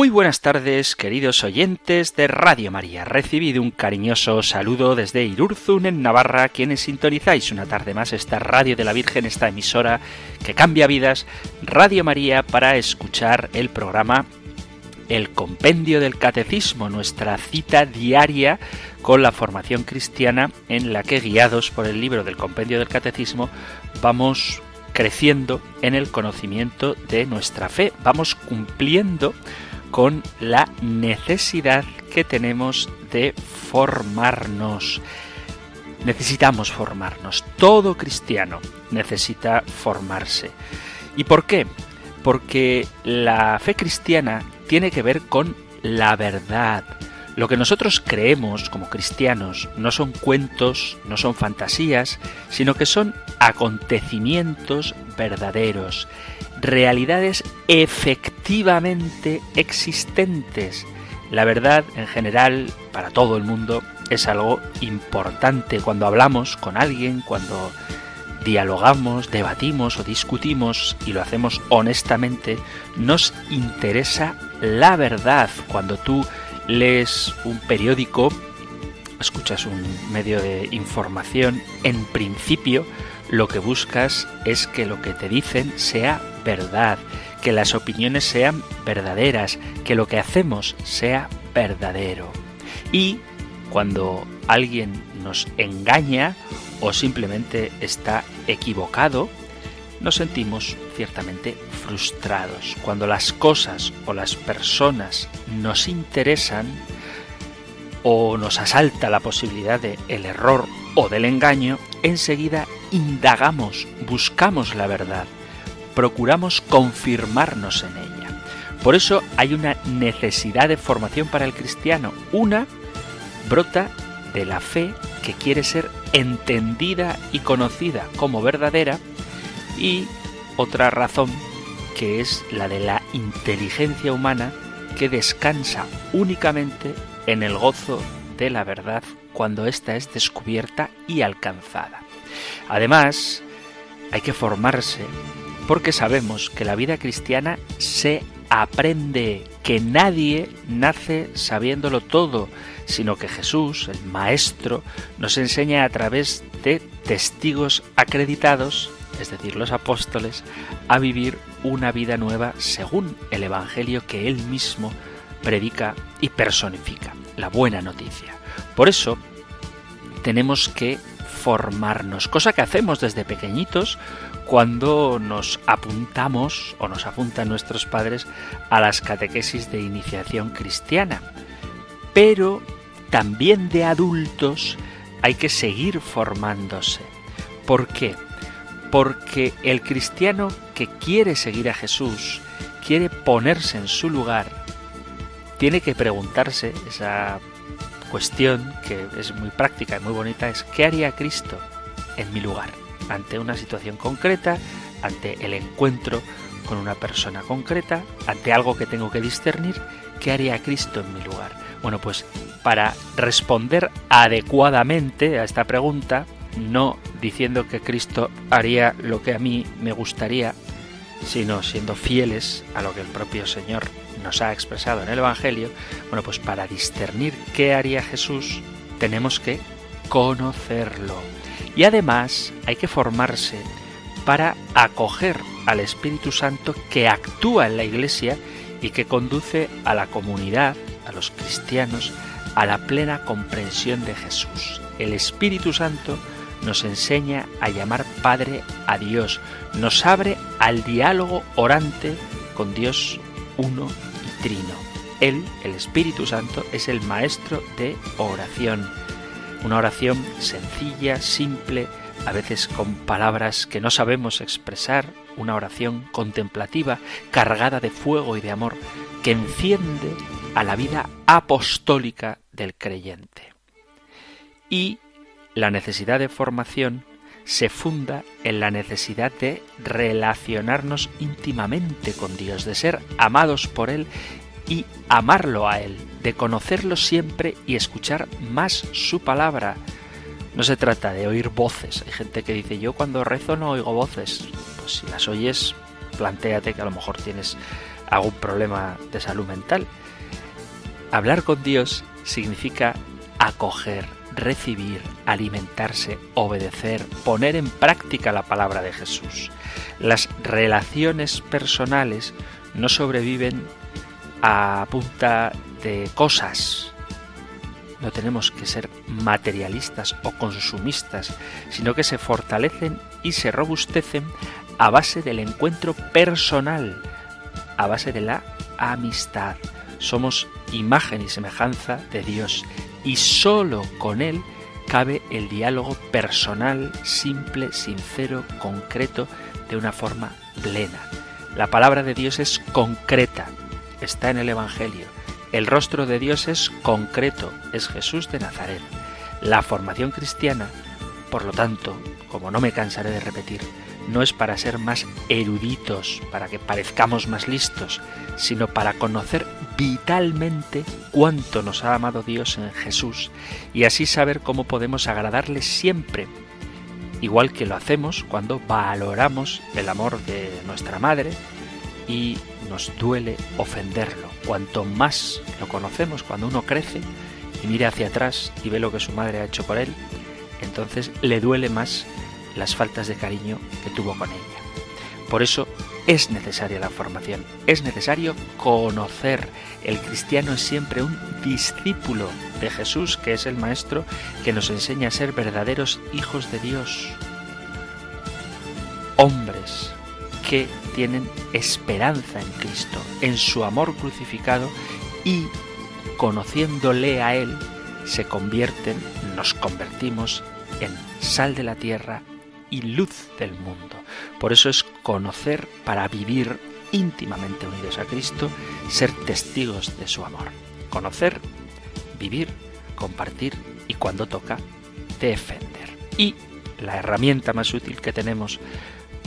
Muy buenas tardes, queridos oyentes de Radio María. Recibido un cariñoso saludo desde Irurzun, en Navarra, quienes sintonizáis una tarde más esta Radio de la Virgen, esta emisora que cambia vidas, Radio María, para escuchar el programa El Compendio del Catecismo, nuestra cita diaria con la formación cristiana en la que, guiados por el libro del Compendio del Catecismo, vamos creciendo en el conocimiento de nuestra fe, vamos cumpliendo con la necesidad que tenemos de formarnos. Necesitamos formarnos. Todo cristiano necesita formarse. ¿Y por qué? Porque la fe cristiana tiene que ver con la verdad. Lo que nosotros creemos como cristianos no son cuentos, no son fantasías, sino que son acontecimientos verdaderos realidades efectivamente existentes. La verdad, en general, para todo el mundo, es algo importante cuando hablamos con alguien, cuando dialogamos, debatimos o discutimos y lo hacemos honestamente, nos interesa la verdad. Cuando tú lees un periódico, escuchas un medio de información, en principio lo que buscas es que lo que te dicen sea verdad, que las opiniones sean verdaderas, que lo que hacemos sea verdadero. Y cuando alguien nos engaña o simplemente está equivocado, nos sentimos ciertamente frustrados. Cuando las cosas o las personas nos interesan o nos asalta la posibilidad de el error o del engaño, enseguida indagamos, buscamos la verdad procuramos confirmarnos en ella. Por eso hay una necesidad de formación para el cristiano. Una brota de la fe que quiere ser entendida y conocida como verdadera y otra razón que es la de la inteligencia humana que descansa únicamente en el gozo de la verdad cuando ésta es descubierta y alcanzada. Además, hay que formarse porque sabemos que la vida cristiana se aprende, que nadie nace sabiéndolo todo, sino que Jesús, el Maestro, nos enseña a través de testigos acreditados, es decir, los apóstoles, a vivir una vida nueva según el Evangelio que Él mismo predica y personifica, la buena noticia. Por eso tenemos que formarnos, cosa que hacemos desde pequeñitos cuando nos apuntamos o nos apuntan nuestros padres a las catequesis de iniciación cristiana. Pero también de adultos hay que seguir formándose. ¿Por qué? Porque el cristiano que quiere seguir a Jesús, quiere ponerse en su lugar, tiene que preguntarse esa cuestión que es muy práctica y muy bonita, es ¿qué haría Cristo en mi lugar? Ante una situación concreta, ante el encuentro con una persona concreta, ante algo que tengo que discernir, ¿qué haría Cristo en mi lugar? Bueno, pues para responder adecuadamente a esta pregunta, no diciendo que Cristo haría lo que a mí me gustaría, sino siendo fieles a lo que el propio Señor nos ha expresado en el Evangelio, bueno, pues para discernir qué haría Jesús, tenemos que conocerlo. Y además hay que formarse para acoger al Espíritu Santo que actúa en la Iglesia y que conduce a la comunidad, a los cristianos, a la plena comprensión de Jesús. El Espíritu Santo nos enseña a llamar Padre a Dios, nos abre al diálogo orante con Dios uno y trino. Él, el Espíritu Santo, es el maestro de oración. Una oración sencilla, simple, a veces con palabras que no sabemos expresar, una oración contemplativa, cargada de fuego y de amor, que enciende a la vida apostólica del creyente. Y la necesidad de formación se funda en la necesidad de relacionarnos íntimamente con Dios, de ser amados por Él y amarlo a Él, de conocerlo siempre y escuchar más su palabra. No se trata de oír voces. Hay gente que dice, yo cuando rezo no oigo voces. Pues si las oyes, plantéate que a lo mejor tienes algún problema de salud mental. Hablar con Dios significa acoger, recibir, alimentarse, obedecer, poner en práctica la palabra de Jesús. Las relaciones personales no sobreviven a punta de cosas. No tenemos que ser materialistas o consumistas, sino que se fortalecen y se robustecen a base del encuentro personal, a base de la amistad. Somos imagen y semejanza de Dios y sólo con Él cabe el diálogo personal, simple, sincero, concreto, de una forma plena. La palabra de Dios es concreta, está en el Evangelio. El rostro de Dios es concreto, es Jesús de Nazaret. La formación cristiana, por lo tanto, como no me cansaré de repetir, no es para ser más eruditos, para que parezcamos más listos, sino para conocer vitalmente cuánto nos ha amado Dios en Jesús y así saber cómo podemos agradarle siempre, igual que lo hacemos cuando valoramos el amor de nuestra madre y nos duele ofenderlo. Cuanto más lo conocemos, cuando uno crece y mira hacia atrás y ve lo que su madre ha hecho por él, entonces le duele más las faltas de cariño que tuvo con ella. Por eso es necesaria la formación, es necesario conocer. El cristiano es siempre un discípulo de Jesús, que es el Maestro que nos enseña a ser verdaderos hijos de Dios. Hombres que tienen esperanza en Cristo, en su amor crucificado y conociéndole a Él, se convierten, nos convertimos en sal de la tierra y luz del mundo. Por eso es conocer para vivir íntimamente unidos a Cristo, ser testigos de su amor. Conocer, vivir, compartir y cuando toca, defender. Y la herramienta más útil que tenemos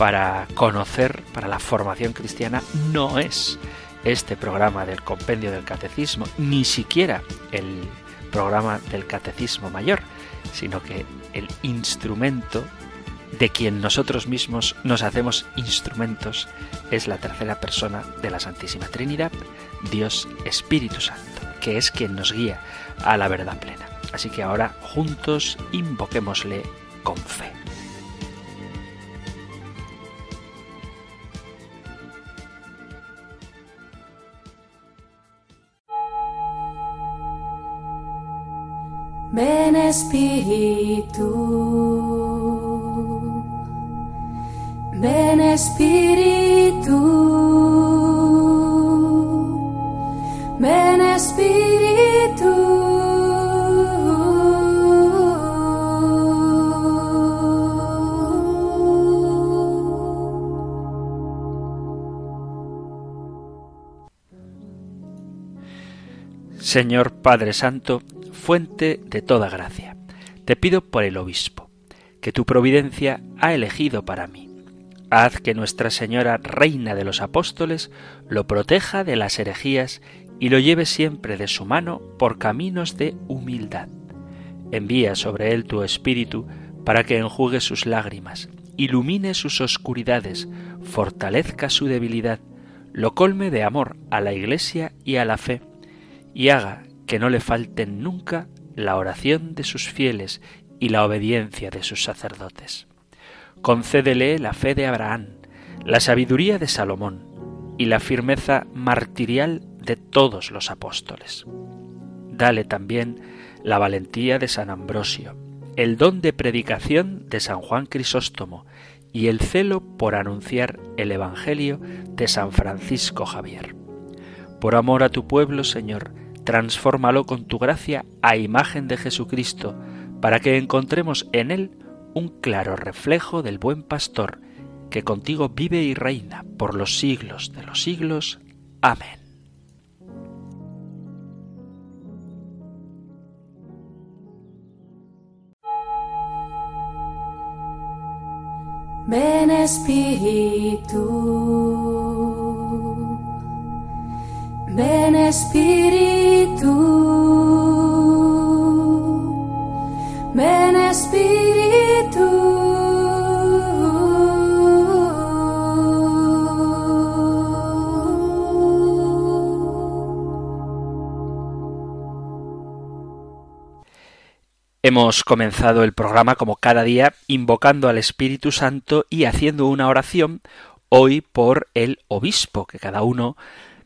para conocer, para la formación cristiana, no es este programa del compendio del catecismo, ni siquiera el programa del catecismo mayor, sino que el instrumento de quien nosotros mismos nos hacemos instrumentos es la tercera persona de la Santísima Trinidad, Dios Espíritu Santo, que es quien nos guía a la verdad plena. Así que ahora juntos invoquémosle con fe. Ven Espíritu. Ven Espíritu, ven Espíritu. Señor Padre Santo, fuente de toda gracia, te pido por el obispo, que tu providencia ha elegido para mí Haz que Nuestra Señora, Reina de los Apóstoles, lo proteja de las herejías y lo lleve siempre de su mano por caminos de humildad. Envía sobre él tu Espíritu para que enjugue sus lágrimas, ilumine sus oscuridades, fortalezca su debilidad, lo colme de amor a la Iglesia y a la fe, y haga que no le falten nunca la oración de sus fieles y la obediencia de sus sacerdotes concédele la fe de Abraham, la sabiduría de Salomón y la firmeza martirial de todos los apóstoles. Dale también la valentía de San Ambrosio, el don de predicación de San Juan Crisóstomo y el celo por anunciar el Evangelio de San Francisco Javier. Por amor a tu pueblo, Señor, transfórmalo con tu gracia a imagen de Jesucristo, para que encontremos en él un claro reflejo del buen pastor que contigo vive y reina por los siglos de los siglos. Amén. Ven Espíritu, ven Espíritu, ven Espíritu. Hemos comenzado el programa como cada día invocando al Espíritu Santo y haciendo una oración hoy por el obispo, que cada uno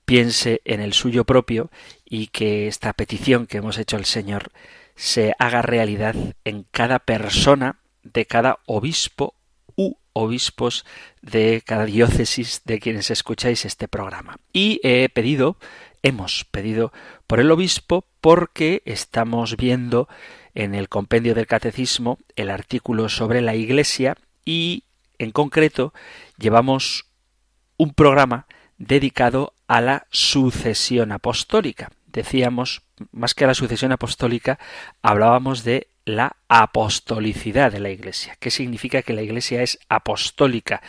piense en el suyo propio y que esta petición que hemos hecho al Señor se haga realidad en cada persona de cada obispo u obispos de cada diócesis de quienes escucháis este programa. Y he pedido, hemos pedido por el obispo porque estamos viendo en el compendio del catecismo el artículo sobre la Iglesia y en concreto llevamos un programa dedicado a la sucesión apostólica. Decíamos, más que a la sucesión apostólica, hablábamos de la apostolicidad de la Iglesia. ¿Qué significa que la Iglesia es apostólica?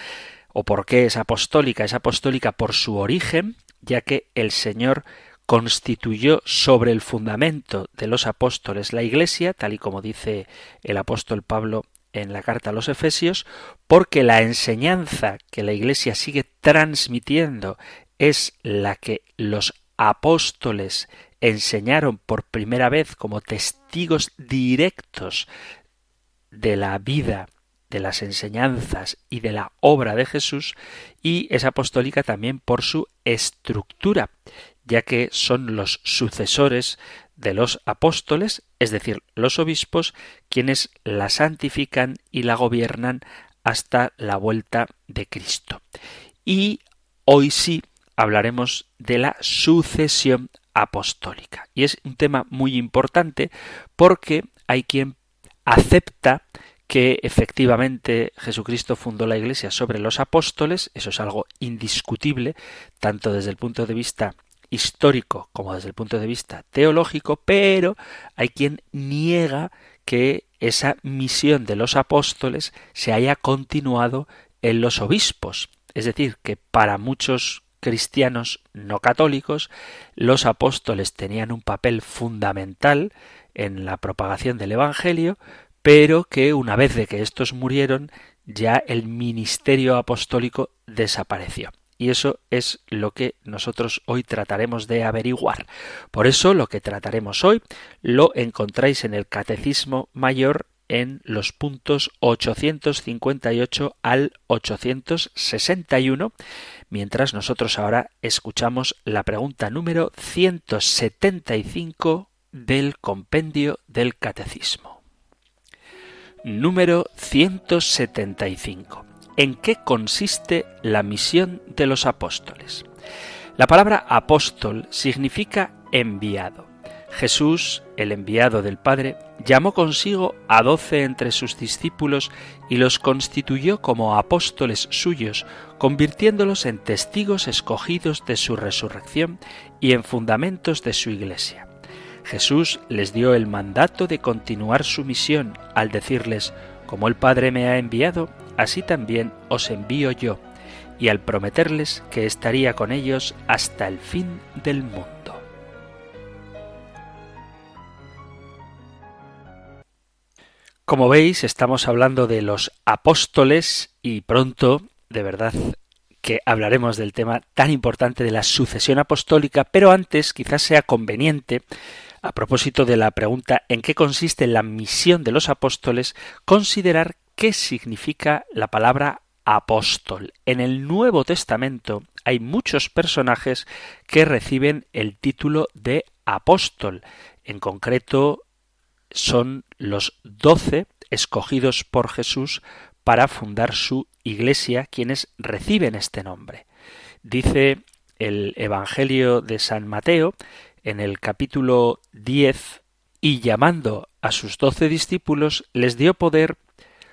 ¿O por qué es apostólica? Es apostólica por su origen, ya que el Señor constituyó sobre el fundamento de los apóstoles la Iglesia, tal y como dice el apóstol Pablo en la carta a los Efesios, porque la enseñanza que la Iglesia sigue transmitiendo es la que los apóstoles enseñaron por primera vez como testigos directos de la vida, de las enseñanzas y de la obra de Jesús, y es apostólica también por su estructura, ya que son los sucesores de los apóstoles, es decir, los obispos, quienes la santifican y la gobiernan hasta la vuelta de Cristo. Y hoy sí hablaremos de la sucesión apostólica. Y es un tema muy importante porque hay quien acepta que efectivamente Jesucristo fundó la Iglesia sobre los apóstoles, eso es algo indiscutible, tanto desde el punto de vista histórico como desde el punto de vista teológico, pero hay quien niega que esa misión de los apóstoles se haya continuado en los obispos. Es decir, que para muchos cristianos no católicos, los apóstoles tenían un papel fundamental en la propagación del Evangelio, pero que una vez de que estos murieron, ya el ministerio apostólico desapareció. Y eso es lo que nosotros hoy trataremos de averiguar. Por eso lo que trataremos hoy lo encontráis en el Catecismo Mayor en los puntos 858 al 861, mientras nosotros ahora escuchamos la pregunta número 175 del compendio del Catecismo. Número 175 en qué consiste la misión de los apóstoles. La palabra apóstol significa enviado. Jesús, el enviado del Padre, llamó consigo a doce entre sus discípulos y los constituyó como apóstoles suyos, convirtiéndolos en testigos escogidos de su resurrección y en fundamentos de su Iglesia. Jesús les dio el mandato de continuar su misión al decirles, como el Padre me ha enviado, así también os envío yo, y al prometerles que estaría con ellos hasta el fin del mundo. Como veis, estamos hablando de los apóstoles y pronto, de verdad, que hablaremos del tema tan importante de la sucesión apostólica, pero antes quizás sea conveniente, a propósito de la pregunta en qué consiste la misión de los apóstoles, considerar qué significa la palabra apóstol. En el Nuevo Testamento hay muchos personajes que reciben el título de apóstol. En concreto, son los doce escogidos por Jesús para fundar su iglesia quienes reciben este nombre. Dice el Evangelio de San Mateo en el capítulo 10 y llamando a sus doce discípulos les dio poder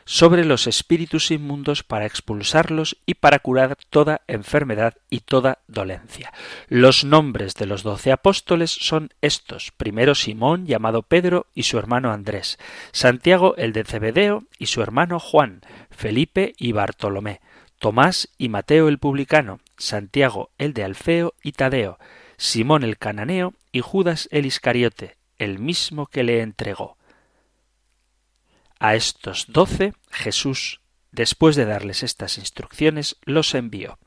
sobre los espíritus inmundos para expulsarlos y para curar toda enfermedad y toda dolencia. Los nombres de los doce apóstoles son estos. Primero Simón, llamado Pedro, y su hermano Andrés. Santiago el de Cebedeo y su hermano Juan. Felipe y Bartolomé. Tomás y Mateo el publicano. Santiago el de Alfeo y Tadeo. Simón el cananeo y Judas el Iscariote, el mismo que le entregó. A estos doce Jesús, después de darles estas instrucciones, los envió.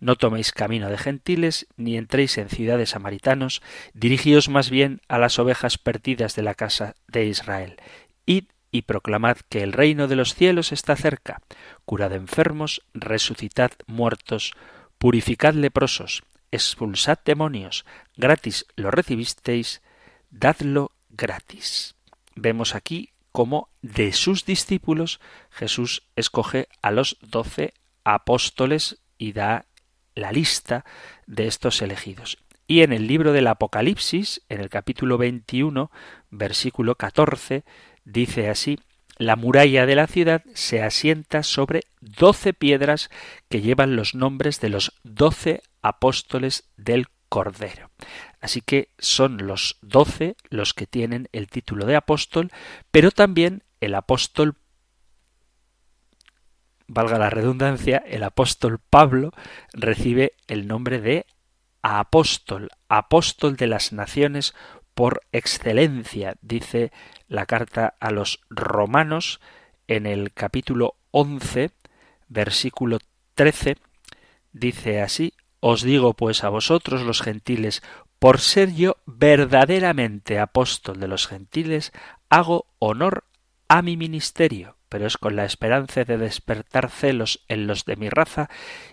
No toméis camino de gentiles, ni entréis en ciudades samaritanos, dirigíos más bien a las ovejas perdidas de la casa de Israel. Id y proclamad que el reino de los cielos está cerca. Curad enfermos, resucitad muertos, purificad leprosos, expulsad demonios, gratis lo recibisteis, dadlo gratis. Vemos aquí cómo de sus discípulos Jesús escoge a los doce apóstoles y da la lista de estos elegidos. Y en el libro del Apocalipsis, en el capítulo 21, versículo 14, dice así, la muralla de la ciudad se asienta sobre doce piedras que llevan los nombres de los doce apóstoles del Cordero. Así que son los doce los que tienen el título de apóstol, pero también el apóstol, valga la redundancia, el apóstol Pablo recibe el nombre de apóstol, apóstol de las naciones por excelencia, dice la carta a los romanos en el capítulo 11, versículo 13, dice así, os digo pues a vosotros los gentiles, por ser yo verdaderamente apóstol de los gentiles, hago honor a mi ministerio, pero es con la esperanza de despertar celos en los de mi raza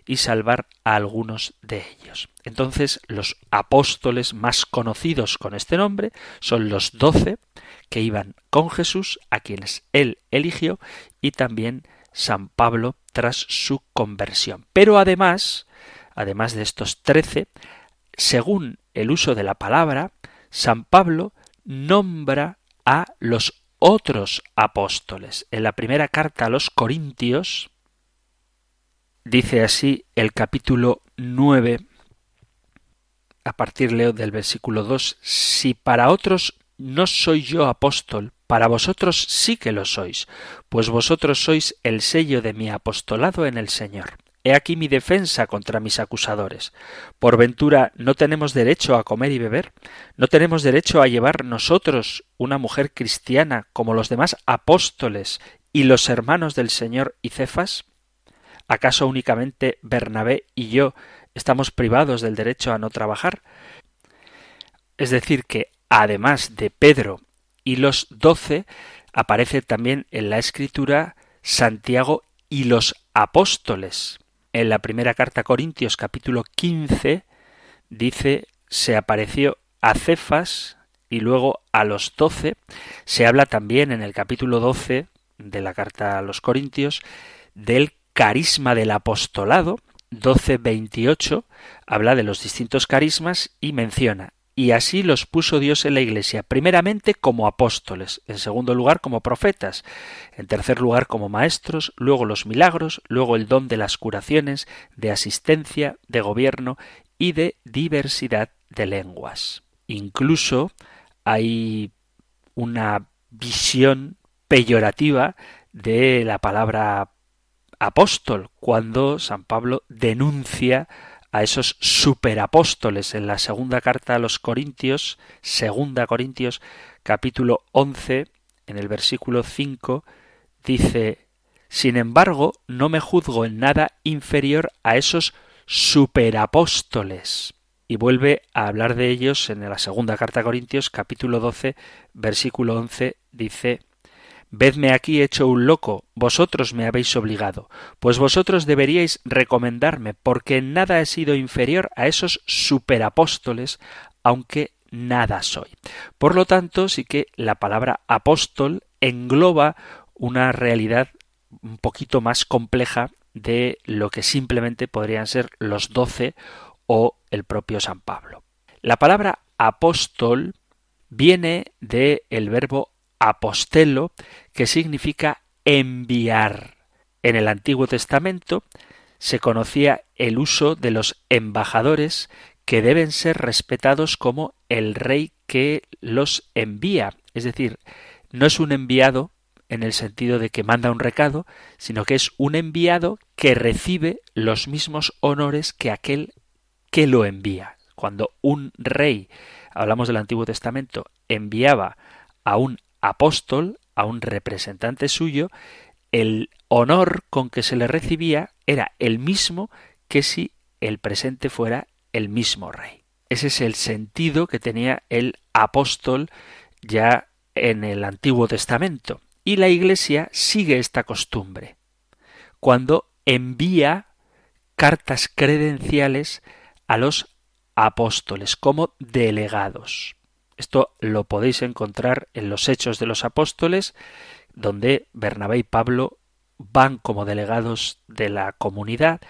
y salvar a algunos de ellos. Entonces los apóstoles más conocidos con este nombre son los doce que iban con Jesús, a quienes él eligió, y también San Pablo tras su conversión. Pero además, además de estos trece, según el uso de la palabra, San Pablo nombra a los otros apóstoles. En la primera carta a los Corintios dice así el capítulo 9, a partir leo del versículo 2, si para otros no soy yo apóstol, para vosotros sí que lo sois, pues vosotros sois el sello de mi apostolado en el Señor. He aquí mi defensa contra mis acusadores. Por ventura, ¿no tenemos derecho a comer y beber? ¿No tenemos derecho a llevar nosotros una mujer cristiana como los demás apóstoles y los hermanos del Señor y Cefas? ¿Acaso únicamente Bernabé y yo estamos privados del derecho a no trabajar? Es decir, que además de Pedro y los doce, aparece también en la escritura Santiago y los apóstoles en la primera carta a Corintios capítulo 15 dice se apareció a Cefas y luego a los doce. Se habla también en el capítulo 12 de la carta a los Corintios del carisma del apostolado. 12.28 habla de los distintos carismas y menciona y así los puso Dios en la Iglesia, primeramente como apóstoles, en segundo lugar como profetas, en tercer lugar como maestros, luego los milagros, luego el don de las curaciones, de asistencia, de gobierno y de diversidad de lenguas. Incluso hay una visión peyorativa de la palabra apóstol cuando San Pablo denuncia a esos superapóstoles en la segunda carta a los Corintios, segunda Corintios, capítulo 11, en el versículo 5, dice, Sin embargo, no me juzgo en nada inferior a esos superapóstoles. Y vuelve a hablar de ellos en la segunda carta a Corintios, capítulo 12, versículo 11, dice, Vedme aquí hecho un loco, vosotros me habéis obligado, pues vosotros deberíais recomendarme, porque en nada he sido inferior a esos superapóstoles, aunque nada soy. Por lo tanto, sí que la palabra apóstol engloba una realidad un poquito más compleja de lo que simplemente podrían ser los doce o el propio San Pablo. La palabra apóstol viene del verbo apostelo, que significa enviar. En el Antiguo Testamento se conocía el uso de los embajadores que deben ser respetados como el rey que los envía. Es decir, no es un enviado en el sentido de que manda un recado, sino que es un enviado que recibe los mismos honores que aquel que lo envía. Cuando un rey, hablamos del Antiguo Testamento, enviaba a un apóstol, a un representante suyo, el honor con que se le recibía era el mismo que si el presente fuera el mismo rey. Ese es el sentido que tenía el apóstol ya en el Antiguo Testamento. Y la Iglesia sigue esta costumbre. Cuando envía cartas credenciales a los apóstoles como delegados. Esto lo podéis encontrar en los Hechos de los Apóstoles, donde Bernabé y Pablo van como delegados de la comunidad.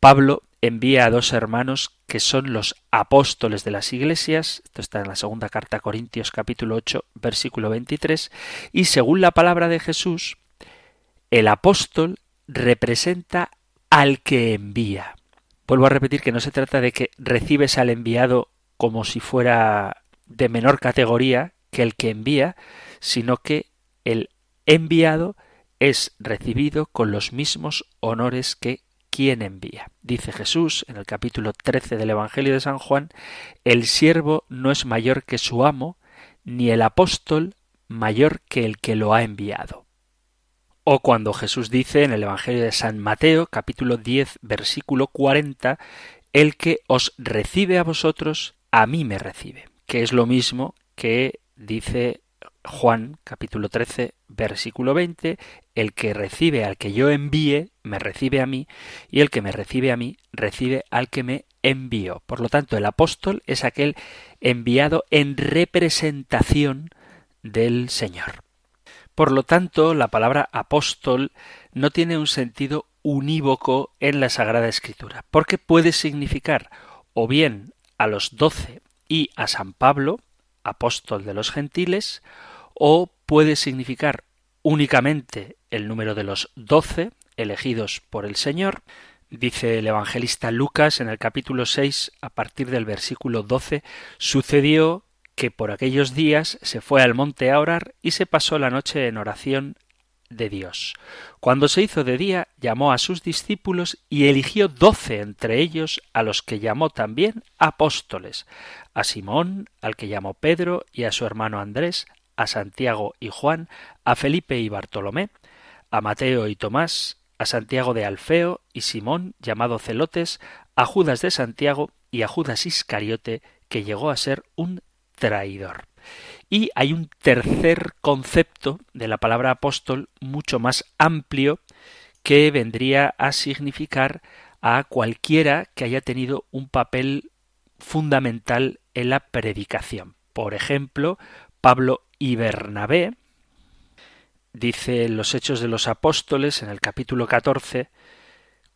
Pablo envía a dos hermanos que son los apóstoles de las iglesias, esto está en la segunda carta a Corintios capítulo 8 versículo 23, y según la palabra de Jesús, el apóstol representa al que envía. Vuelvo a repetir que no se trata de que recibes al enviado como si fuera de menor categoría que el que envía, sino que el enviado es recibido con los mismos honores que quien envía. Dice Jesús en el capítulo 13 del Evangelio de San Juan, el siervo no es mayor que su amo, ni el apóstol mayor que el que lo ha enviado. O cuando Jesús dice en el Evangelio de San Mateo, capítulo 10, versículo 40, el que os recibe a vosotros, a mí me recibe, que es lo mismo que dice Juan capítulo 13 versículo 20, el que recibe al que yo envíe, me recibe a mí, y el que me recibe a mí, recibe al que me envió. Por lo tanto, el apóstol es aquel enviado en representación del Señor. Por lo tanto, la palabra apóstol no tiene un sentido unívoco en la Sagrada Escritura, porque puede significar o bien a los doce y a San Pablo, apóstol de los gentiles, o puede significar únicamente el número de los doce elegidos por el Señor. Dice el evangelista Lucas en el capítulo 6, a partir del versículo 12, sucedió que por aquellos días se fue al monte a orar y se pasó la noche en oración de Dios. Cuando se hizo de día, llamó a sus discípulos y eligió doce entre ellos, a los que llamó también apóstoles, a Simón, al que llamó Pedro, y a su hermano Andrés, a Santiago y Juan, a Felipe y Bartolomé, a Mateo y Tomás, a Santiago de Alfeo y Simón, llamado Celotes, a Judas de Santiago y a Judas Iscariote, que llegó a ser un traidor. Y hay un tercer concepto de la palabra apóstol mucho más amplio que vendría a significar a cualquiera que haya tenido un papel fundamental en la predicación. Por ejemplo, Pablo y Bernabé, dice los Hechos de los Apóstoles en el capítulo 14,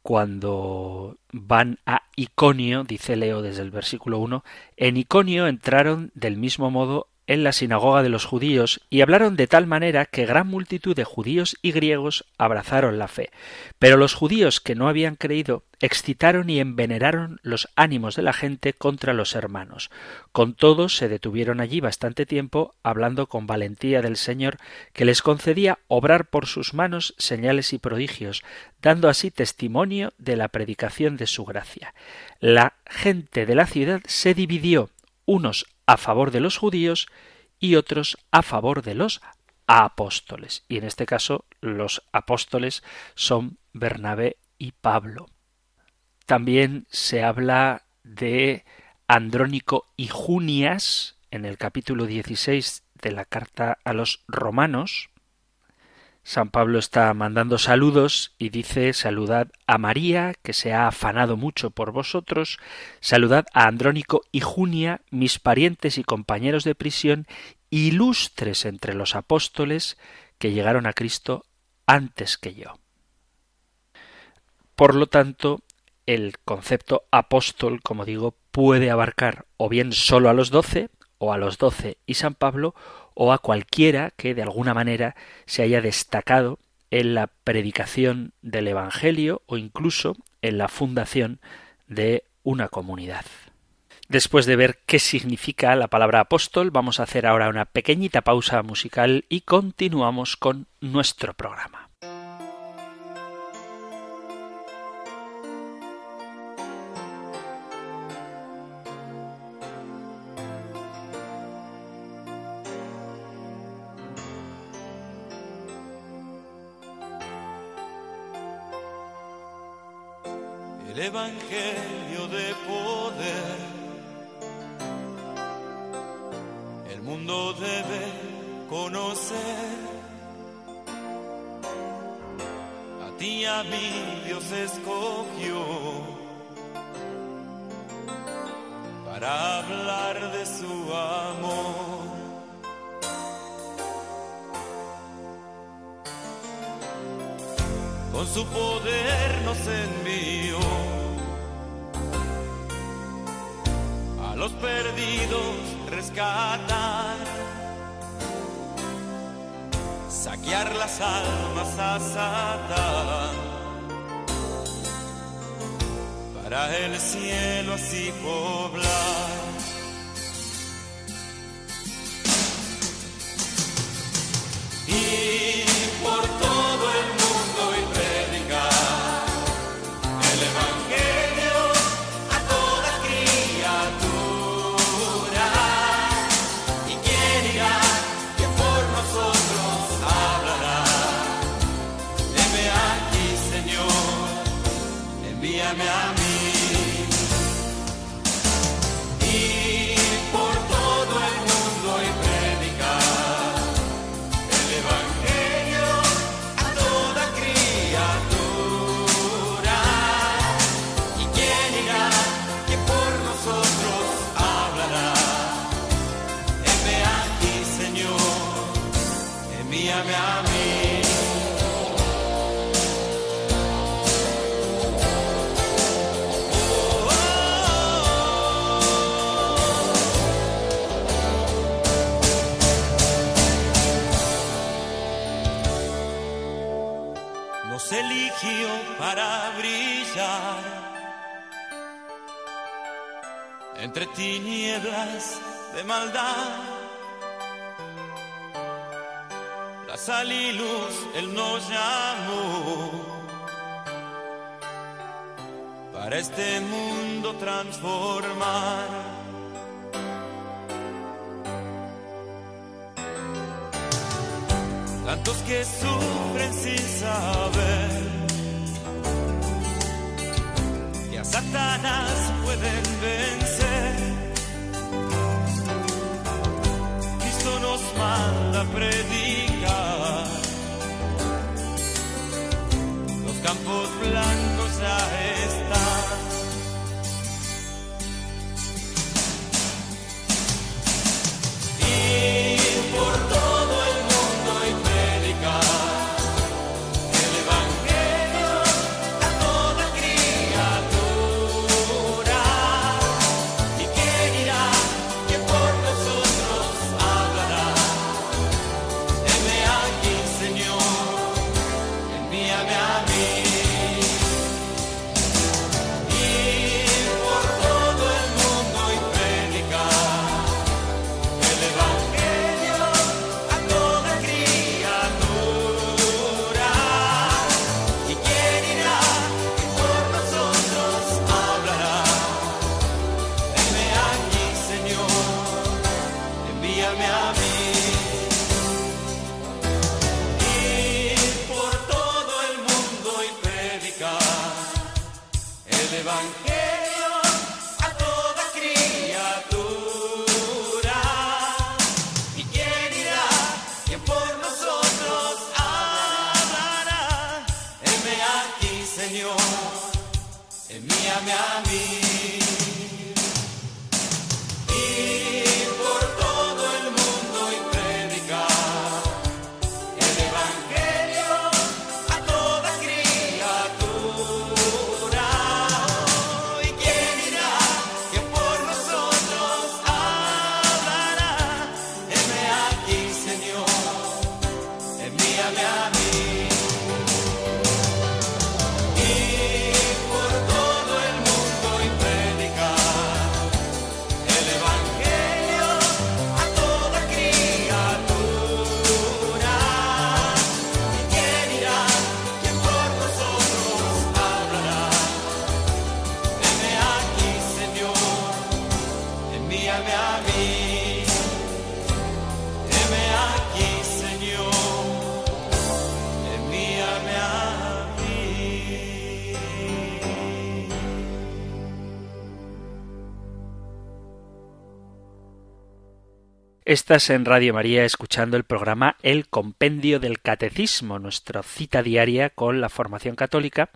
cuando van a Iconio, dice Leo desde el versículo 1, en Iconio entraron del mismo modo en la sinagoga de los judíos y hablaron de tal manera que gran multitud de judíos y griegos abrazaron la fe. Pero los judíos que no habían creído excitaron y envenenaron los ánimos de la gente contra los hermanos. Con todo se detuvieron allí bastante tiempo hablando con valentía del Señor que les concedía obrar por sus manos señales y prodigios, dando así testimonio de la predicación de su gracia. La gente de la ciudad se dividió unos a favor de los judíos y otros a favor de los apóstoles. Y en este caso los apóstoles son Bernabé y Pablo. También se habla de Andrónico y Junias en el capítulo 16 de la carta a los romanos, San Pablo está mandando saludos y dice saludad a María, que se ha afanado mucho por vosotros, saludad a Andrónico y Junia, mis parientes y compañeros de prisión, ilustres entre los apóstoles que llegaron a Cristo antes que yo. Por lo tanto, el concepto apóstol, como digo, puede abarcar o bien solo a los doce, o a los doce y San Pablo, o a cualquiera que de alguna manera se haya destacado en la predicación del Evangelio o incluso en la fundación de una comunidad. Después de ver qué significa la palabra apóstol, vamos a hacer ahora una pequeñita pausa musical y continuamos con nuestro programa. cielo así poblar. Y tinieblas de maldad. La sal y luz Él nos llamó para este mundo transformar. Tantos que sufren sin saber que a Satanás napred Estás en Radio María escuchando el programa El Compendio del Catecismo, nuestra cita diaria con la formación católica,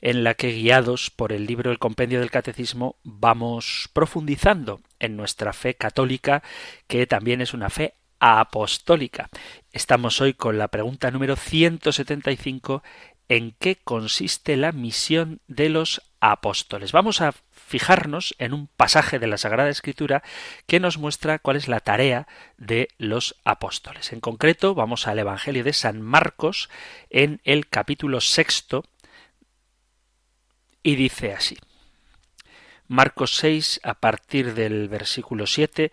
en la que guiados por el libro El Compendio del Catecismo vamos profundizando en nuestra fe católica, que también es una fe apostólica. Estamos hoy con la pregunta número 175 ¿En qué consiste la misión de los apóstoles? Vamos a fijarnos en un pasaje de la Sagrada Escritura que nos muestra cuál es la tarea de los apóstoles. En concreto, vamos al Evangelio de San Marcos en el capítulo sexto y dice así. Marcos 6 a partir del versículo 7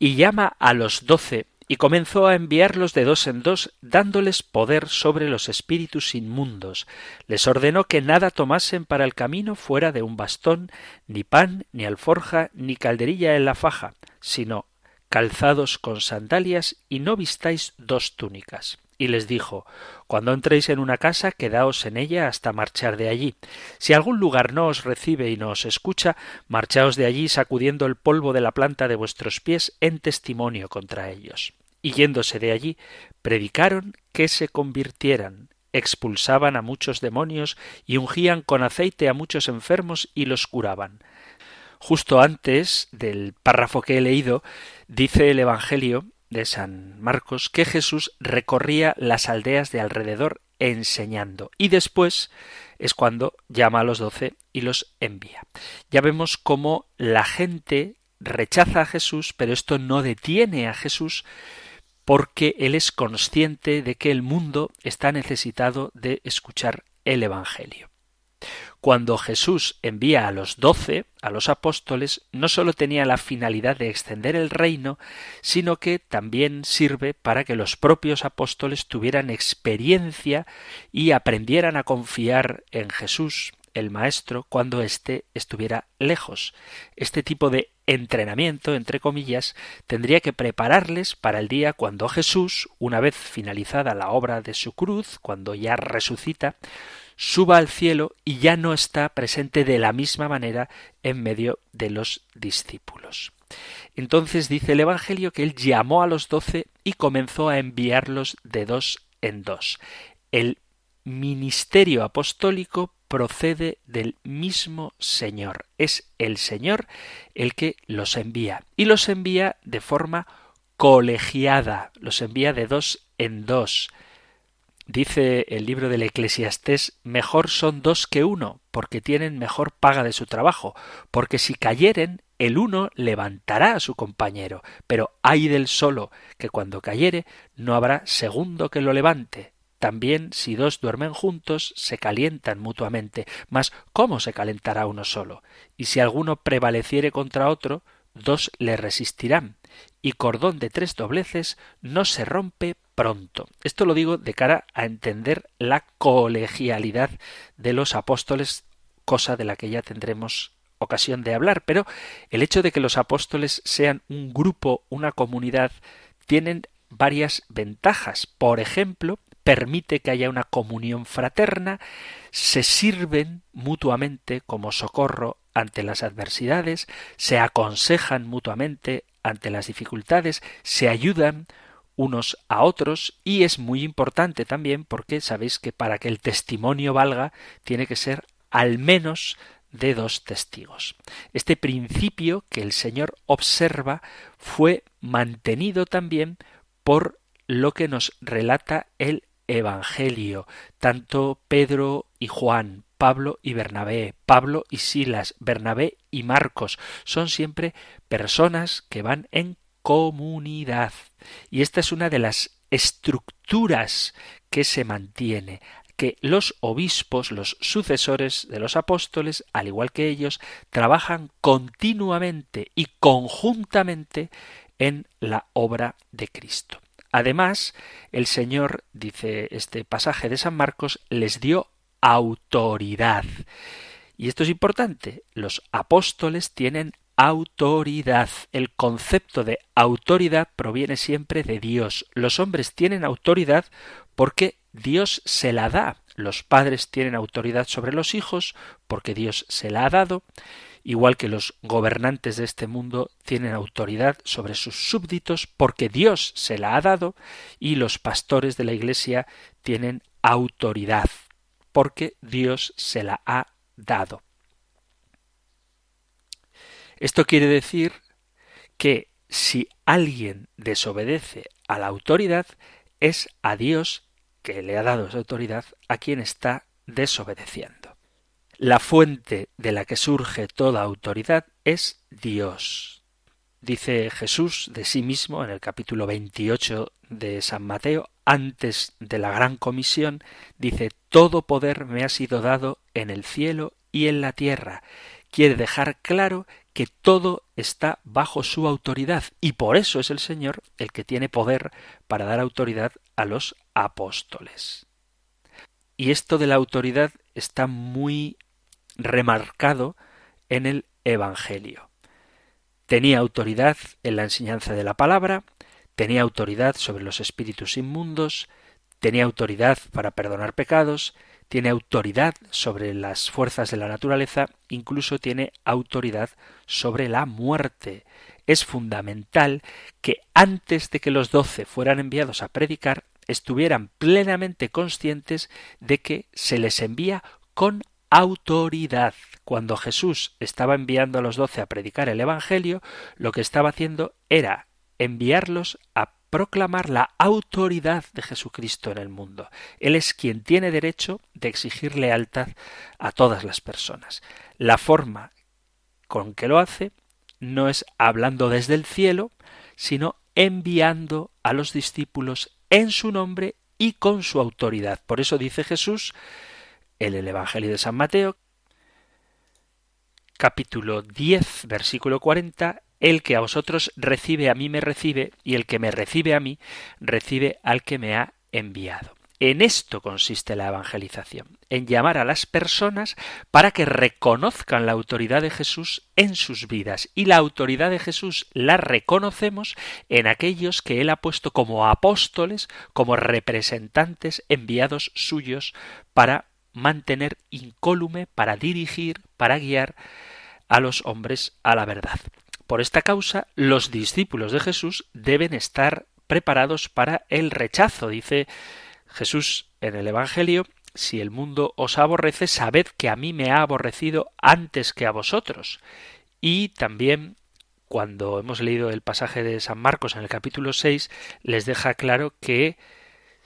y llama a los doce y comenzó a enviarlos de dos en dos, dándoles poder sobre los espíritus inmundos. Les ordenó que nada tomasen para el camino fuera de un bastón, ni pan, ni alforja, ni calderilla en la faja, sino calzados con sandalias, y no vistáis dos túnicas y les dijo Cuando entréis en una casa, quedaos en ella hasta marchar de allí. Si algún lugar no os recibe y no os escucha, marchaos de allí sacudiendo el polvo de la planta de vuestros pies en testimonio contra ellos y yéndose de allí, predicaron que se convirtieran, expulsaban a muchos demonios y ungían con aceite a muchos enfermos y los curaban. Justo antes del párrafo que he leído, dice el Evangelio de San Marcos que Jesús recorría las aldeas de alrededor enseñando y después es cuando llama a los doce y los envía. Ya vemos cómo la gente rechaza a Jesús, pero esto no detiene a Jesús porque él es consciente de que el mundo está necesitado de escuchar el Evangelio. Cuando Jesús envía a los doce, a los apóstoles, no sólo tenía la finalidad de extender el reino, sino que también sirve para que los propios apóstoles tuvieran experiencia y aprendieran a confiar en Jesús, el Maestro, cuando éste estuviera lejos. Este tipo de entrenamiento, entre comillas, tendría que prepararles para el día cuando Jesús, una vez finalizada la obra de su cruz, cuando ya resucita, suba al cielo y ya no está presente de la misma manera en medio de los discípulos. Entonces dice el Evangelio que él llamó a los doce y comenzó a enviarlos de dos en dos. El ministerio apostólico procede del mismo Señor. Es el Señor el que los envía. Y los envía de forma colegiada, los envía de dos en dos. Dice el libro del Eclesiastés, mejor son dos que uno, porque tienen mejor paga de su trabajo, porque si cayeren, el uno levantará a su compañero, pero hay del solo, que cuando cayere no habrá segundo que lo levante. También si dos duermen juntos, se calientan mutuamente. Mas ¿cómo se calentará uno solo? Y si alguno prevaleciere contra otro, dos le resistirán. Y cordón de tres dobleces no se rompe pronto. Esto lo digo de cara a entender la colegialidad de los apóstoles, cosa de la que ya tendremos ocasión de hablar, pero el hecho de que los apóstoles sean un grupo, una comunidad, tienen varias ventajas. Por ejemplo, permite que haya una comunión fraterna, se sirven mutuamente como socorro ante las adversidades, se aconsejan mutuamente ante las dificultades, se ayudan unos a otros y es muy importante también porque sabéis que para que el testimonio valga tiene que ser al menos de dos testigos. Este principio que el Señor observa fue mantenido también por lo que nos relata el Evangelio, tanto Pedro y Juan, Pablo y Bernabé, Pablo y Silas, Bernabé y Marcos, son siempre personas que van en comunidad. Y esta es una de las estructuras que se mantiene que los obispos, los sucesores de los apóstoles, al igual que ellos, trabajan continuamente y conjuntamente en la obra de Cristo. Además, el Señor, dice este pasaje de San Marcos, les dio autoridad. Y esto es importante. Los apóstoles tienen autoridad. El concepto de autoridad proviene siempre de Dios. Los hombres tienen autoridad porque Dios se la da. Los padres tienen autoridad sobre los hijos porque Dios se la ha dado. igual que los gobernantes de este mundo tienen autoridad sobre sus súbditos porque Dios se la ha dado y los pastores de la Iglesia tienen autoridad porque Dios se la ha dado. Esto quiere decir que si alguien desobedece a la autoridad, es a Dios que le ha dado esa autoridad a quien está desobedeciendo. La fuente de la que surge toda autoridad es Dios. Dice Jesús de sí mismo en el capítulo 28 de San Mateo, antes de la gran comisión, dice, Todo poder me ha sido dado en el cielo y en la tierra. Quiere dejar claro que todo está bajo su autoridad y por eso es el Señor el que tiene poder para dar autoridad a los apóstoles. Y esto de la autoridad está muy remarcado en el Evangelio. Tenía autoridad en la enseñanza de la palabra, tenía autoridad sobre los espíritus inmundos, tenía autoridad para perdonar pecados, tiene autoridad sobre las fuerzas de la naturaleza, incluso tiene autoridad sobre la muerte. Es fundamental que antes de que los doce fueran enviados a predicar, estuvieran plenamente conscientes de que se les envía con autoridad. Cuando Jesús estaba enviando a los doce a predicar el Evangelio, lo que estaba haciendo era enviarlos a proclamar la autoridad de Jesucristo en el mundo. Él es quien tiene derecho de exigir lealtad a todas las personas. La forma con que lo hace no es hablando desde el cielo, sino enviando a los discípulos en su nombre y con su autoridad. Por eso dice Jesús en el Evangelio de San Mateo, capítulo 10, versículo 40, el que a vosotros recibe a mí me recibe, y el que me recibe a mí recibe al que me ha enviado. En esto consiste la evangelización, en llamar a las personas para que reconozcan la autoridad de Jesús en sus vidas. Y la autoridad de Jesús la reconocemos en aquellos que Él ha puesto como apóstoles, como representantes enviados suyos para mantener incólume, para dirigir, para guiar a los hombres a la verdad. Por esta causa, los discípulos de Jesús deben estar preparados para el rechazo, dice Jesús en el Evangelio, si el mundo os aborrece, sabed que a mí me ha aborrecido antes que a vosotros. Y también cuando hemos leído el pasaje de San Marcos en el capítulo 6, les deja claro que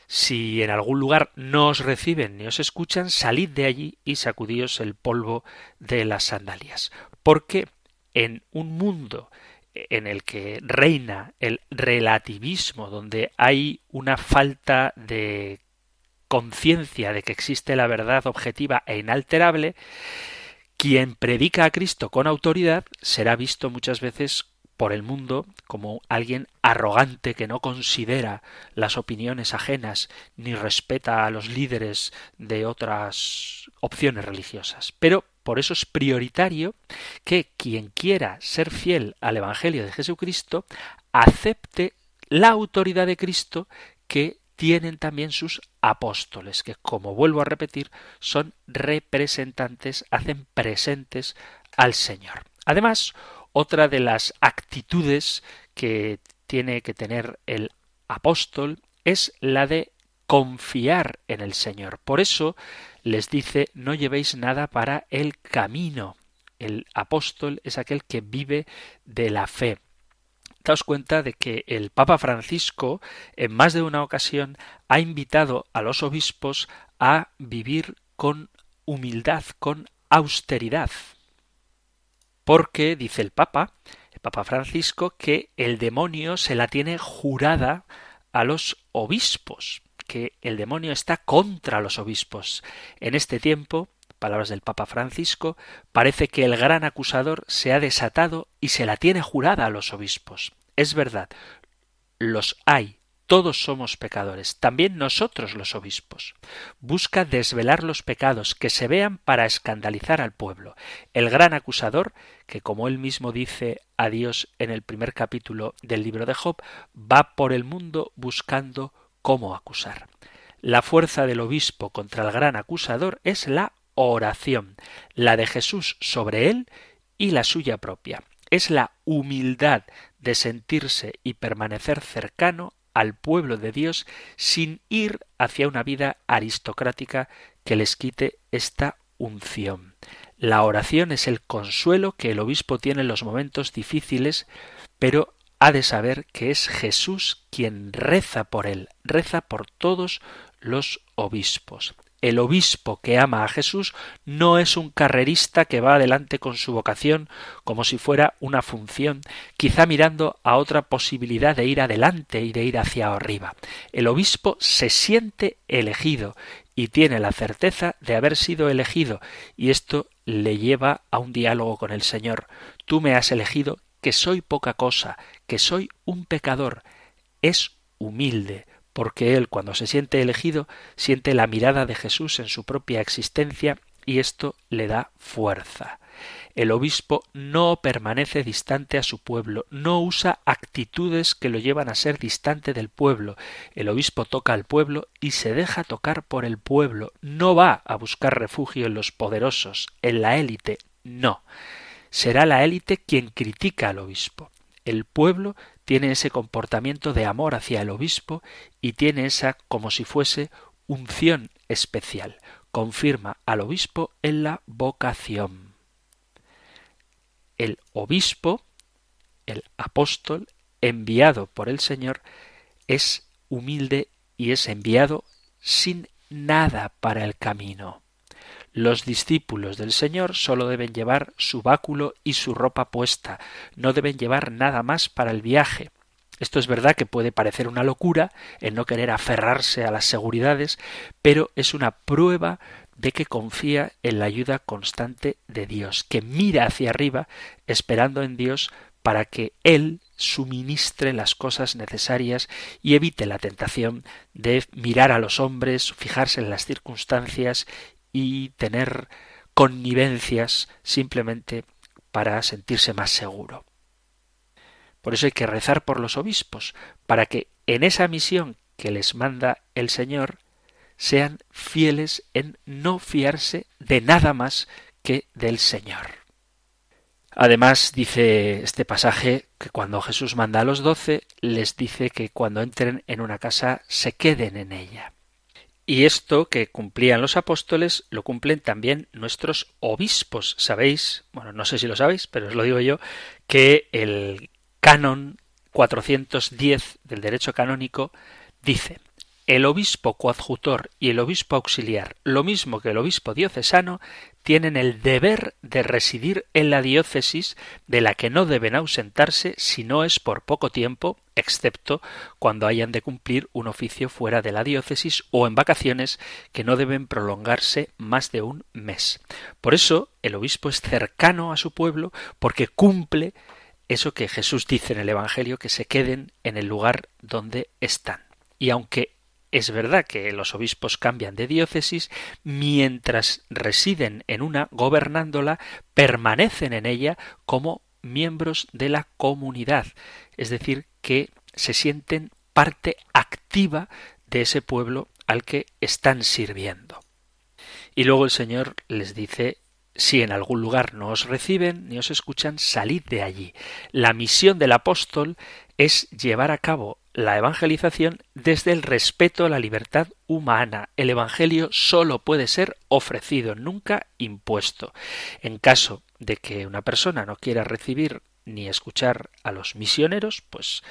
si en algún lugar no os reciben ni os escuchan, salid de allí y sacudíos el polvo de las sandalias. Porque en un mundo en el que reina el relativismo, donde hay una falta de conciencia de que existe la verdad objetiva e inalterable, quien predica a Cristo con autoridad será visto muchas veces por el mundo como alguien arrogante que no considera las opiniones ajenas ni respeta a los líderes de otras opciones religiosas. Pero por eso es prioritario que quien quiera ser fiel al Evangelio de Jesucristo acepte la autoridad de Cristo que tienen también sus apóstoles, que como vuelvo a repetir, son representantes, hacen presentes al Señor. Además, otra de las actitudes que tiene que tener el apóstol es la de confiar en el Señor. Por eso les dice no llevéis nada para el camino. El apóstol es aquel que vive de la fe. Daos cuenta de que el Papa Francisco en más de una ocasión ha invitado a los obispos a vivir con humildad, con austeridad. Porque, dice el Papa, el Papa Francisco, que el demonio se la tiene jurada a los obispos que el demonio está contra los obispos. En este tiempo, palabras del Papa Francisco, parece que el gran acusador se ha desatado y se la tiene jurada a los obispos. Es verdad, los hay, todos somos pecadores, también nosotros los obispos. Busca desvelar los pecados que se vean para escandalizar al pueblo. El gran acusador, que como él mismo dice a Dios en el primer capítulo del libro de Job, va por el mundo buscando cómo acusar. La fuerza del obispo contra el gran acusador es la oración, la de Jesús sobre él y la suya propia. Es la humildad de sentirse y permanecer cercano al pueblo de Dios sin ir hacia una vida aristocrática que les quite esta unción. La oración es el consuelo que el obispo tiene en los momentos difíciles, pero ha de saber que es Jesús quien reza por él, reza por todos los obispos. El obispo que ama a Jesús no es un carrerista que va adelante con su vocación como si fuera una función, quizá mirando a otra posibilidad de ir adelante y de ir hacia arriba. El obispo se siente elegido y tiene la certeza de haber sido elegido, y esto le lleva a un diálogo con el Señor. Tú me has elegido que soy poca cosa, que soy un pecador. Es humilde, porque él cuando se siente elegido siente la mirada de Jesús en su propia existencia y esto le da fuerza. El obispo no permanece distante a su pueblo, no usa actitudes que lo llevan a ser distante del pueblo. El obispo toca al pueblo y se deja tocar por el pueblo, no va a buscar refugio en los poderosos, en la élite, no. Será la élite quien critica al obispo. El pueblo tiene ese comportamiento de amor hacia el obispo y tiene esa como si fuese unción especial. Confirma al obispo en la vocación. El obispo, el apóstol, enviado por el Señor, es humilde y es enviado sin nada para el camino. Los discípulos del Señor sólo deben llevar su báculo y su ropa puesta, no deben llevar nada más para el viaje. Esto es verdad que puede parecer una locura en no querer aferrarse a las seguridades, pero es una prueba de que confía en la ayuda constante de Dios, que mira hacia arriba esperando en Dios para que Él suministre las cosas necesarias y evite la tentación de mirar a los hombres, fijarse en las circunstancias y tener connivencias simplemente para sentirse más seguro. Por eso hay que rezar por los obispos, para que en esa misión que les manda el Señor sean fieles en no fiarse de nada más que del Señor. Además, dice este pasaje que cuando Jesús manda a los doce, les dice que cuando entren en una casa se queden en ella. Y esto que cumplían los apóstoles lo cumplen también nuestros obispos. Sabéis, bueno, no sé si lo sabéis, pero os lo digo yo, que el canon 410 del derecho canónico dice el obispo coadjutor y el obispo auxiliar, lo mismo que el obispo diocesano, tienen el deber de residir en la diócesis de la que no deben ausentarse si no es por poco tiempo, excepto cuando hayan de cumplir un oficio fuera de la diócesis o en vacaciones que no deben prolongarse más de un mes. Por eso el obispo es cercano a su pueblo porque cumple eso que Jesús dice en el Evangelio, que se queden en el lugar donde están. Y aunque es verdad que los obispos cambian de diócesis, mientras residen en una gobernándola, permanecen en ella como miembros de la comunidad, es decir, que se sienten parte activa de ese pueblo al que están sirviendo. Y luego el Señor les dice si en algún lugar no os reciben ni os escuchan, salid de allí. La misión del apóstol es llevar a cabo la evangelización desde el respeto a la libertad humana. El Evangelio sólo puede ser ofrecido, nunca impuesto. En caso de que una persona no quiera recibir ni escuchar a los misioneros, pues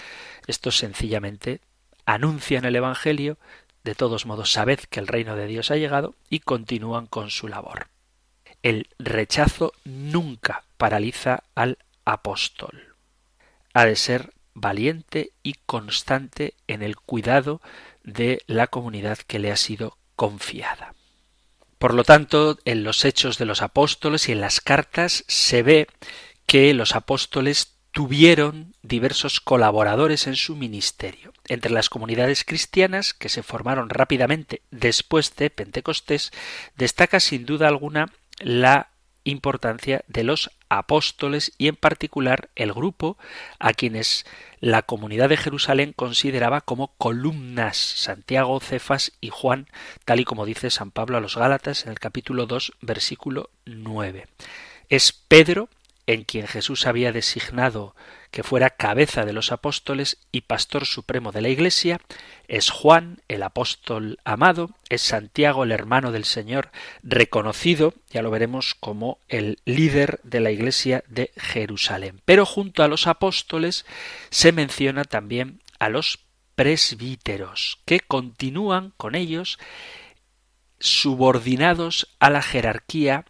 estos sencillamente anuncian el Evangelio, de todos modos sabed que el reino de Dios ha llegado y continúan con su labor. El rechazo nunca paraliza al apóstol. Ha de ser valiente y constante en el cuidado de la comunidad que le ha sido confiada. Por lo tanto, en los hechos de los apóstoles y en las cartas se ve que los apóstoles tuvieron diversos colaboradores en su ministerio. Entre las comunidades cristianas que se formaron rápidamente después de Pentecostés, destaca sin duda alguna la importancia de los apóstoles y en particular el grupo a quienes la comunidad de Jerusalén consideraba como columnas Santiago, Cefas y Juan, tal y como dice San Pablo a los Gálatas en el capítulo 2 versículo 9. Es Pedro en quien Jesús había designado que fuera cabeza de los apóstoles y pastor supremo de la Iglesia, es Juan, el apóstol amado, es Santiago, el hermano del Señor, reconocido, ya lo veremos, como el líder de la Iglesia de Jerusalén. Pero junto a los apóstoles se menciona también a los presbíteros, que continúan con ellos subordinados a la jerarquía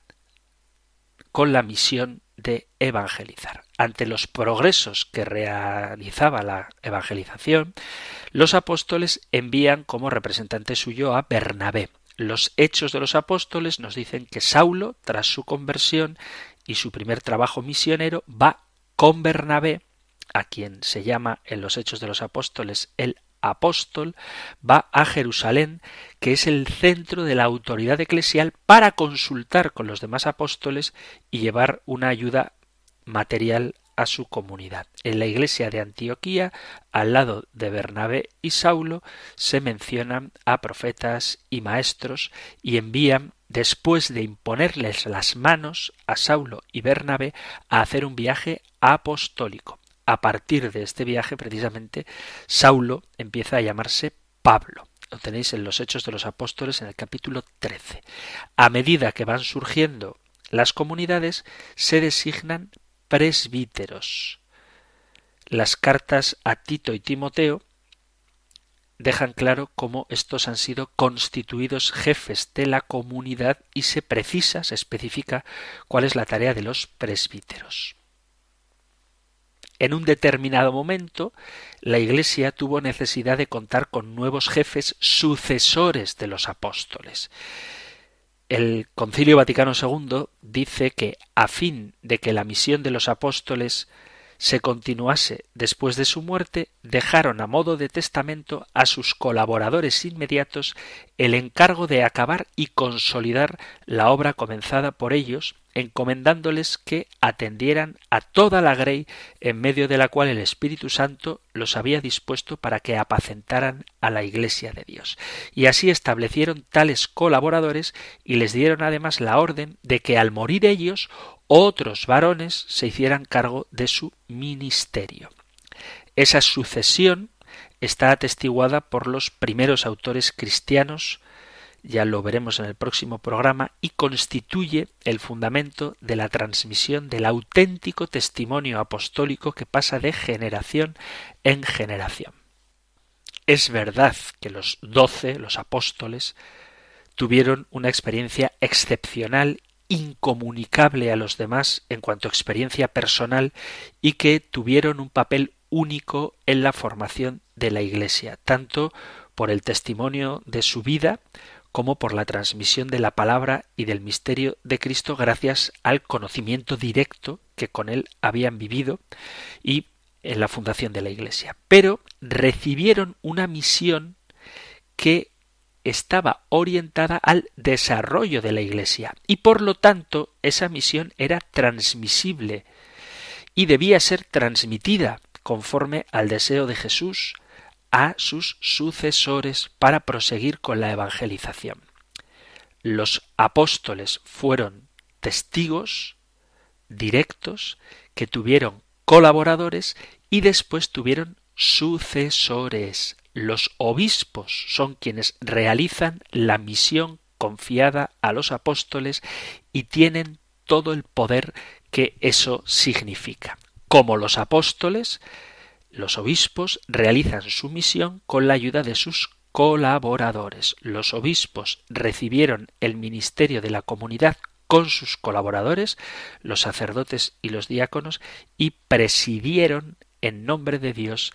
con la misión de evangelizar. Ante los progresos que realizaba la evangelización, los apóstoles envían como representante suyo a Bernabé. Los hechos de los apóstoles nos dicen que Saulo, tras su conversión y su primer trabajo misionero, va con Bernabé, a quien se llama en los hechos de los apóstoles el apóstol, va a Jerusalén, que es el centro de la autoridad eclesial, para consultar con los demás apóstoles y llevar una ayuda material a su comunidad. En la iglesia de Antioquía, al lado de Bernabé y Saulo, se mencionan a profetas y maestros y envían, después de imponerles las manos a Saulo y Bernabé, a hacer un viaje apostólico. A partir de este viaje, precisamente, Saulo empieza a llamarse Pablo. Lo tenéis en los Hechos de los Apóstoles en el capítulo 13. A medida que van surgiendo las comunidades, se designan presbíteros. Las cartas a Tito y Timoteo dejan claro cómo estos han sido constituidos jefes de la comunidad y se precisa, se especifica cuál es la tarea de los presbíteros. En un determinado momento, la Iglesia tuvo necesidad de contar con nuevos jefes sucesores de los apóstoles. El Concilio Vaticano II dice que, a fin de que la misión de los apóstoles se continuase después de su muerte, dejaron a modo de testamento a sus colaboradores inmediatos el encargo de acabar y consolidar la obra comenzada por ellos, encomendándoles que atendieran a toda la grey en medio de la cual el Espíritu Santo los había dispuesto para que apacentaran a la Iglesia de Dios. Y así establecieron tales colaboradores y les dieron además la orden de que al morir ellos otros varones se hicieran cargo de su ministerio. Esa sucesión está atestiguada por los primeros autores cristianos, ya lo veremos en el próximo programa, y constituye el fundamento de la transmisión del auténtico testimonio apostólico que pasa de generación en generación. Es verdad que los doce, los apóstoles, tuvieron una experiencia excepcional incomunicable a los demás en cuanto a experiencia personal y que tuvieron un papel único en la formación de la Iglesia, tanto por el testimonio de su vida como por la transmisión de la palabra y del misterio de Cristo gracias al conocimiento directo que con él habían vivido y en la fundación de la Iglesia. Pero recibieron una misión que estaba orientada al desarrollo de la Iglesia y por lo tanto esa misión era transmisible y debía ser transmitida conforme al deseo de Jesús a sus sucesores para proseguir con la evangelización. Los apóstoles fueron testigos directos que tuvieron colaboradores y después tuvieron sucesores. Los obispos son quienes realizan la misión confiada a los apóstoles y tienen todo el poder que eso significa. Como los apóstoles, los obispos realizan su misión con la ayuda de sus colaboradores. Los obispos recibieron el ministerio de la comunidad con sus colaboradores, los sacerdotes y los diáconos, y presidieron en nombre de Dios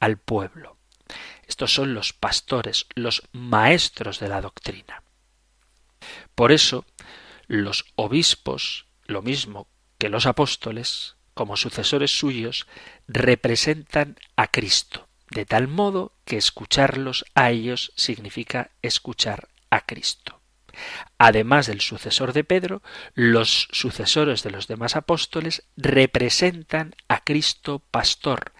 al pueblo. Estos son los pastores, los maestros de la doctrina. Por eso, los obispos, lo mismo que los apóstoles, como sucesores suyos, representan a Cristo, de tal modo que escucharlos a ellos significa escuchar a Cristo. Además del sucesor de Pedro, los sucesores de los demás apóstoles representan a Cristo pastor.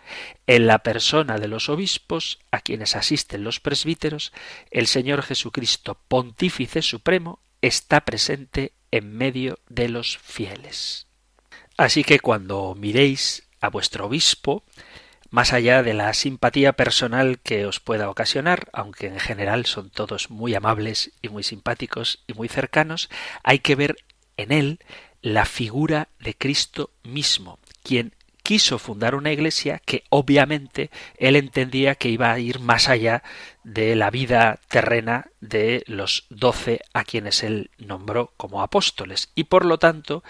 En la persona de los obispos, a quienes asisten los presbíteros, el Señor Jesucristo, pontífice supremo, está presente en medio de los fieles. Así que cuando miréis a vuestro obispo, más allá de la simpatía personal que os pueda ocasionar, aunque en general son todos muy amables y muy simpáticos y muy cercanos, hay que ver en él la figura de Cristo mismo, quien quiso fundar una iglesia que obviamente él entendía que iba a ir más allá de la vida terrena de los doce a quienes él nombró como apóstoles. Y por lo tanto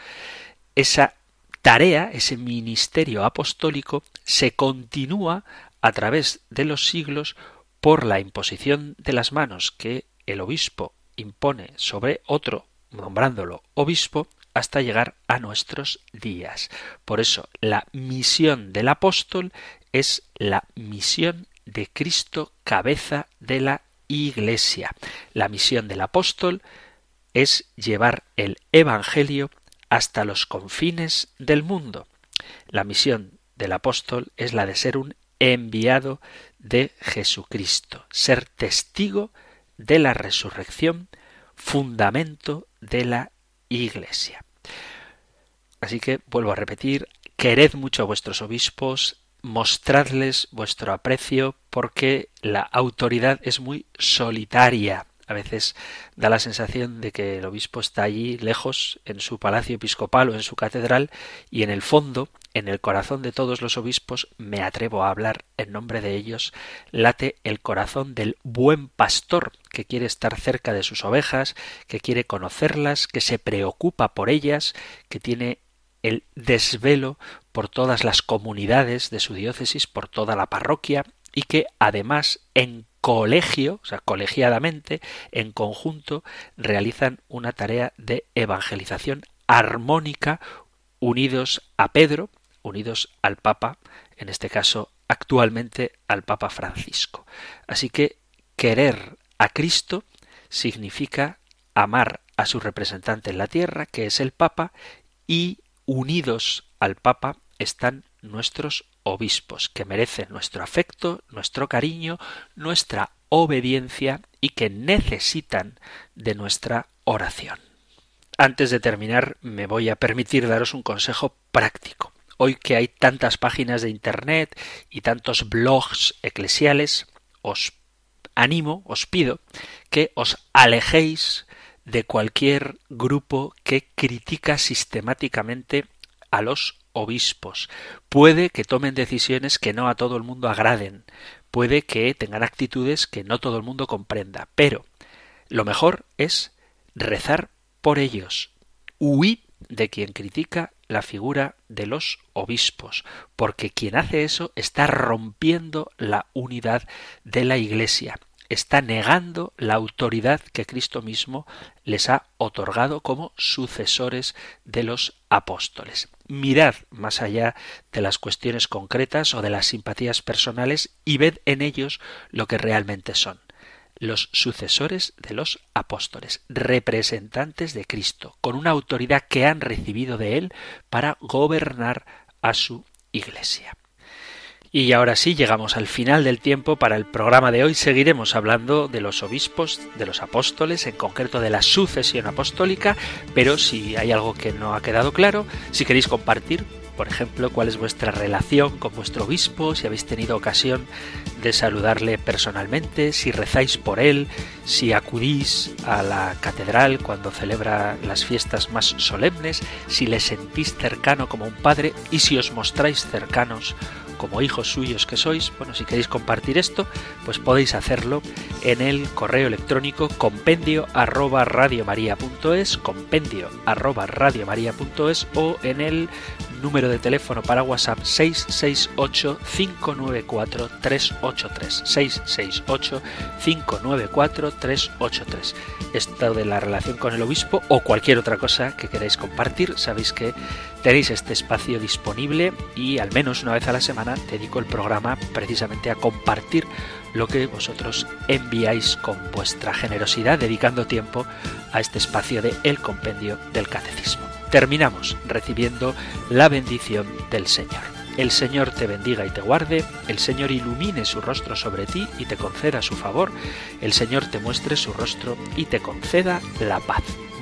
esa tarea, ese ministerio apostólico se continúa a través de los siglos por la imposición de las manos que el obispo impone sobre otro nombrándolo obispo hasta llegar a nuestros días. Por eso, la misión del apóstol es la misión de Cristo, cabeza de la Iglesia. La misión del apóstol es llevar el Evangelio hasta los confines del mundo. La misión del apóstol es la de ser un enviado de Jesucristo, ser testigo de la resurrección, fundamento de la Iglesia. Así que vuelvo a repetir, quered mucho a vuestros obispos, mostradles vuestro aprecio, porque la autoridad es muy solitaria. A veces da la sensación de que el obispo está allí lejos, en su palacio episcopal o en su catedral, y en el fondo, en el corazón de todos los obispos, me atrevo a hablar en nombre de ellos, late el corazón del buen pastor, que quiere estar cerca de sus ovejas, que quiere conocerlas, que se preocupa por ellas, que tiene el desvelo por todas las comunidades de su diócesis, por toda la parroquia, y que además en colegio, o sea, colegiadamente, en conjunto, realizan una tarea de evangelización armónica, unidos a Pedro, unidos al Papa, en este caso actualmente al Papa Francisco. Así que querer a Cristo significa amar a su representante en la tierra, que es el Papa, y unidos al Papa están nuestros obispos, que merecen nuestro afecto, nuestro cariño, nuestra obediencia y que necesitan de nuestra oración. Antes de terminar, me voy a permitir daros un consejo práctico. Hoy que hay tantas páginas de Internet y tantos blogs eclesiales, os animo, os pido que os alejéis de cualquier grupo que critica sistemáticamente a los obispos. Puede que tomen decisiones que no a todo el mundo agraden, puede que tengan actitudes que no todo el mundo comprenda, pero lo mejor es rezar por ellos. Huid de quien critica la figura de los obispos, porque quien hace eso está rompiendo la unidad de la Iglesia está negando la autoridad que Cristo mismo les ha otorgado como sucesores de los apóstoles. Mirad más allá de las cuestiones concretas o de las simpatías personales y ved en ellos lo que realmente son los sucesores de los apóstoles, representantes de Cristo, con una autoridad que han recibido de Él para gobernar a su Iglesia. Y ahora sí, llegamos al final del tiempo para el programa de hoy. Seguiremos hablando de los obispos, de los apóstoles, en concreto de la sucesión apostólica, pero si hay algo que no ha quedado claro, si queréis compartir, por ejemplo, cuál es vuestra relación con vuestro obispo, si habéis tenido ocasión de saludarle personalmente, si rezáis por él, si acudís a la catedral cuando celebra las fiestas más solemnes, si le sentís cercano como un padre y si os mostráis cercanos como hijos suyos que sois, bueno, si queréis compartir esto, pues podéis hacerlo en el correo electrónico compendio arroba compendio arroba radiomaria.es o en el número de teléfono para WhatsApp 668-594-383. 668-594-383. Esto de la relación con el obispo o cualquier otra cosa que queráis compartir, sabéis que tenéis este espacio disponible y al menos una vez a la dedico el programa precisamente a compartir lo que vosotros enviáis con vuestra generosidad, dedicando tiempo a este espacio de El Compendio del Catecismo. Terminamos recibiendo la bendición del Señor. El Señor te bendiga y te guarde, el Señor ilumine su rostro sobre ti y te conceda su favor, el Señor te muestre su rostro y te conceda la paz